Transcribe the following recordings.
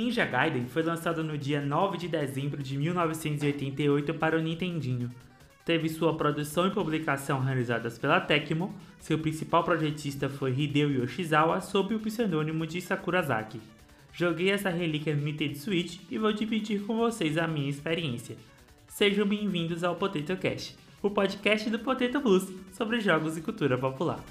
Ninja Gaiden foi lançado no dia 9 de dezembro de 1988 para o Nintendinho. Teve sua produção e publicação realizadas pela Tecmo, seu principal projetista foi Hideo Yoshizawa sob o pseudônimo de Sakurazaki. Joguei essa relíquia no Nintendo Switch e vou dividir com vocês a minha experiência. Sejam bem-vindos ao Potato Cast, o podcast do Potato Blues sobre jogos e cultura popular.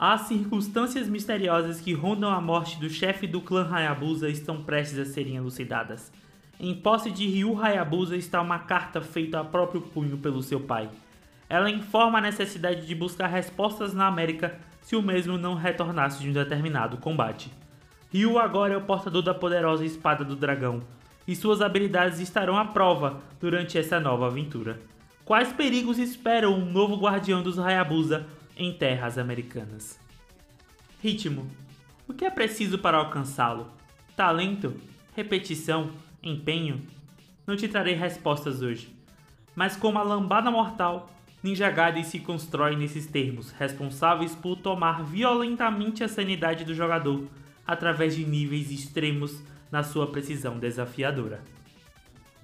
As circunstâncias misteriosas que rondam a morte do chefe do clã Hayabusa estão prestes a serem elucidadas. Em posse de Ryu Hayabusa está uma carta feita a próprio punho pelo seu pai. Ela informa a necessidade de buscar respostas na América se o mesmo não retornasse de um determinado combate. Ryu agora é o portador da poderosa espada do dragão, e suas habilidades estarão à prova durante essa nova aventura. Quais perigos esperam um novo guardião dos Hayabusa em terras americanas. Ritmo. O que é preciso para alcançá-lo? Talento? Repetição? Empenho? Não te trarei respostas hoje. Mas como a lambada mortal, Ninja Gaiden se constrói nesses termos, responsáveis por tomar violentamente a sanidade do jogador através de níveis extremos na sua precisão desafiadora.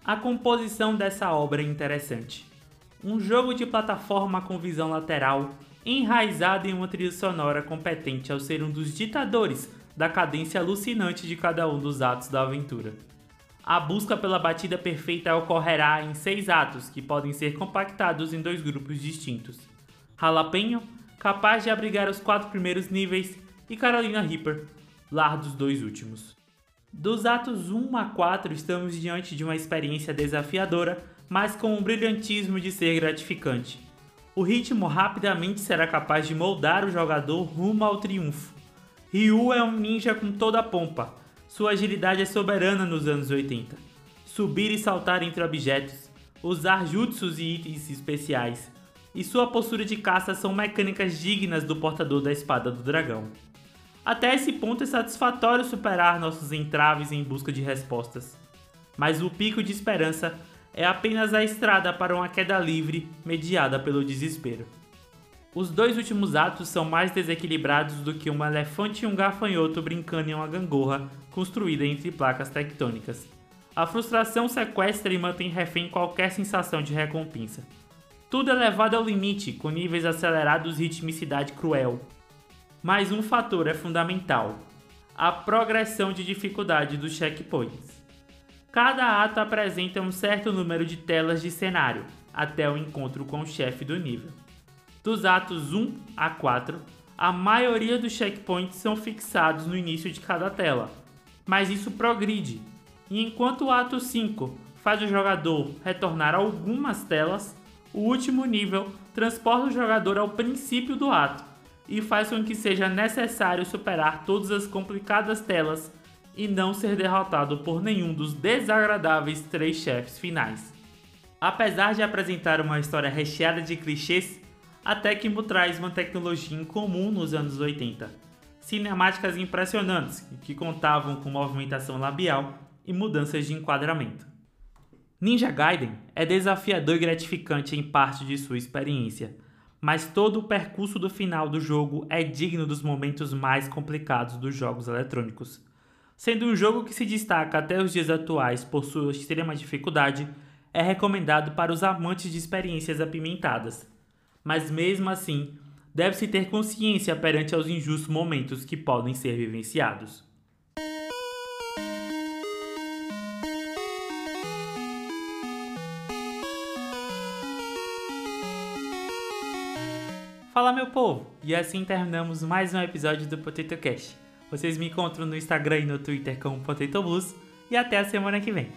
A composição dessa obra é interessante. Um jogo de plataforma com visão lateral enraizado em uma trilha sonora competente ao ser um dos ditadores da cadência alucinante de cada um dos atos da aventura. A busca pela batida perfeita ocorrerá em seis atos que podem ser compactados em dois grupos distintos: Jalapeno, capaz de abrigar os quatro primeiros níveis, e Carolina Reaper, lar dos dois últimos. Dos atos 1 a 4 estamos diante de uma experiência desafiadora, mas com um brilhantismo de ser gratificante o ritmo rapidamente será capaz de moldar o jogador rumo ao triunfo. Ryu é um ninja com toda a pompa. Sua agilidade é soberana nos anos 80. Subir e saltar entre objetos, usar jutsus e itens especiais, e sua postura de caça são mecânicas dignas do portador da espada do dragão. Até esse ponto é satisfatório superar nossos entraves em busca de respostas. Mas o pico de esperança é apenas a estrada para uma queda livre mediada pelo desespero. Os dois últimos atos são mais desequilibrados do que um elefante e um gafanhoto brincando em uma gangorra construída entre placas tectônicas. A frustração sequestra e mantém refém qualquer sensação de recompensa. Tudo é levado ao limite, com níveis acelerados e ritmicidade cruel. Mas um fator é fundamental: a progressão de dificuldade dos checkpoints. Cada ato apresenta um certo número de telas de cenário, até o encontro com o chefe do nível. Dos atos 1 a 4, a maioria dos checkpoints são fixados no início de cada tela, mas isso progride, e enquanto o ato 5 faz o jogador retornar algumas telas, o último nível transporta o jogador ao princípio do ato e faz com que seja necessário superar todas as complicadas telas e não ser derrotado por nenhum dos desagradáveis três chefes finais. Apesar de apresentar uma história recheada de clichês, a Tecmo traz uma tecnologia incomum nos anos 80. Cinemáticas impressionantes que contavam com movimentação labial e mudanças de enquadramento. Ninja Gaiden é desafiador e gratificante em parte de sua experiência, mas todo o percurso do final do jogo é digno dos momentos mais complicados dos jogos eletrônicos. Sendo um jogo que se destaca até os dias atuais por sua extrema dificuldade, é recomendado para os amantes de experiências apimentadas. Mas mesmo assim, deve-se ter consciência perante aos injustos momentos que podem ser vivenciados. Fala meu povo! E assim terminamos mais um episódio do Potato Cash. Vocês me encontram no Instagram e no Twitter como Potato Blues. E até a semana que vem.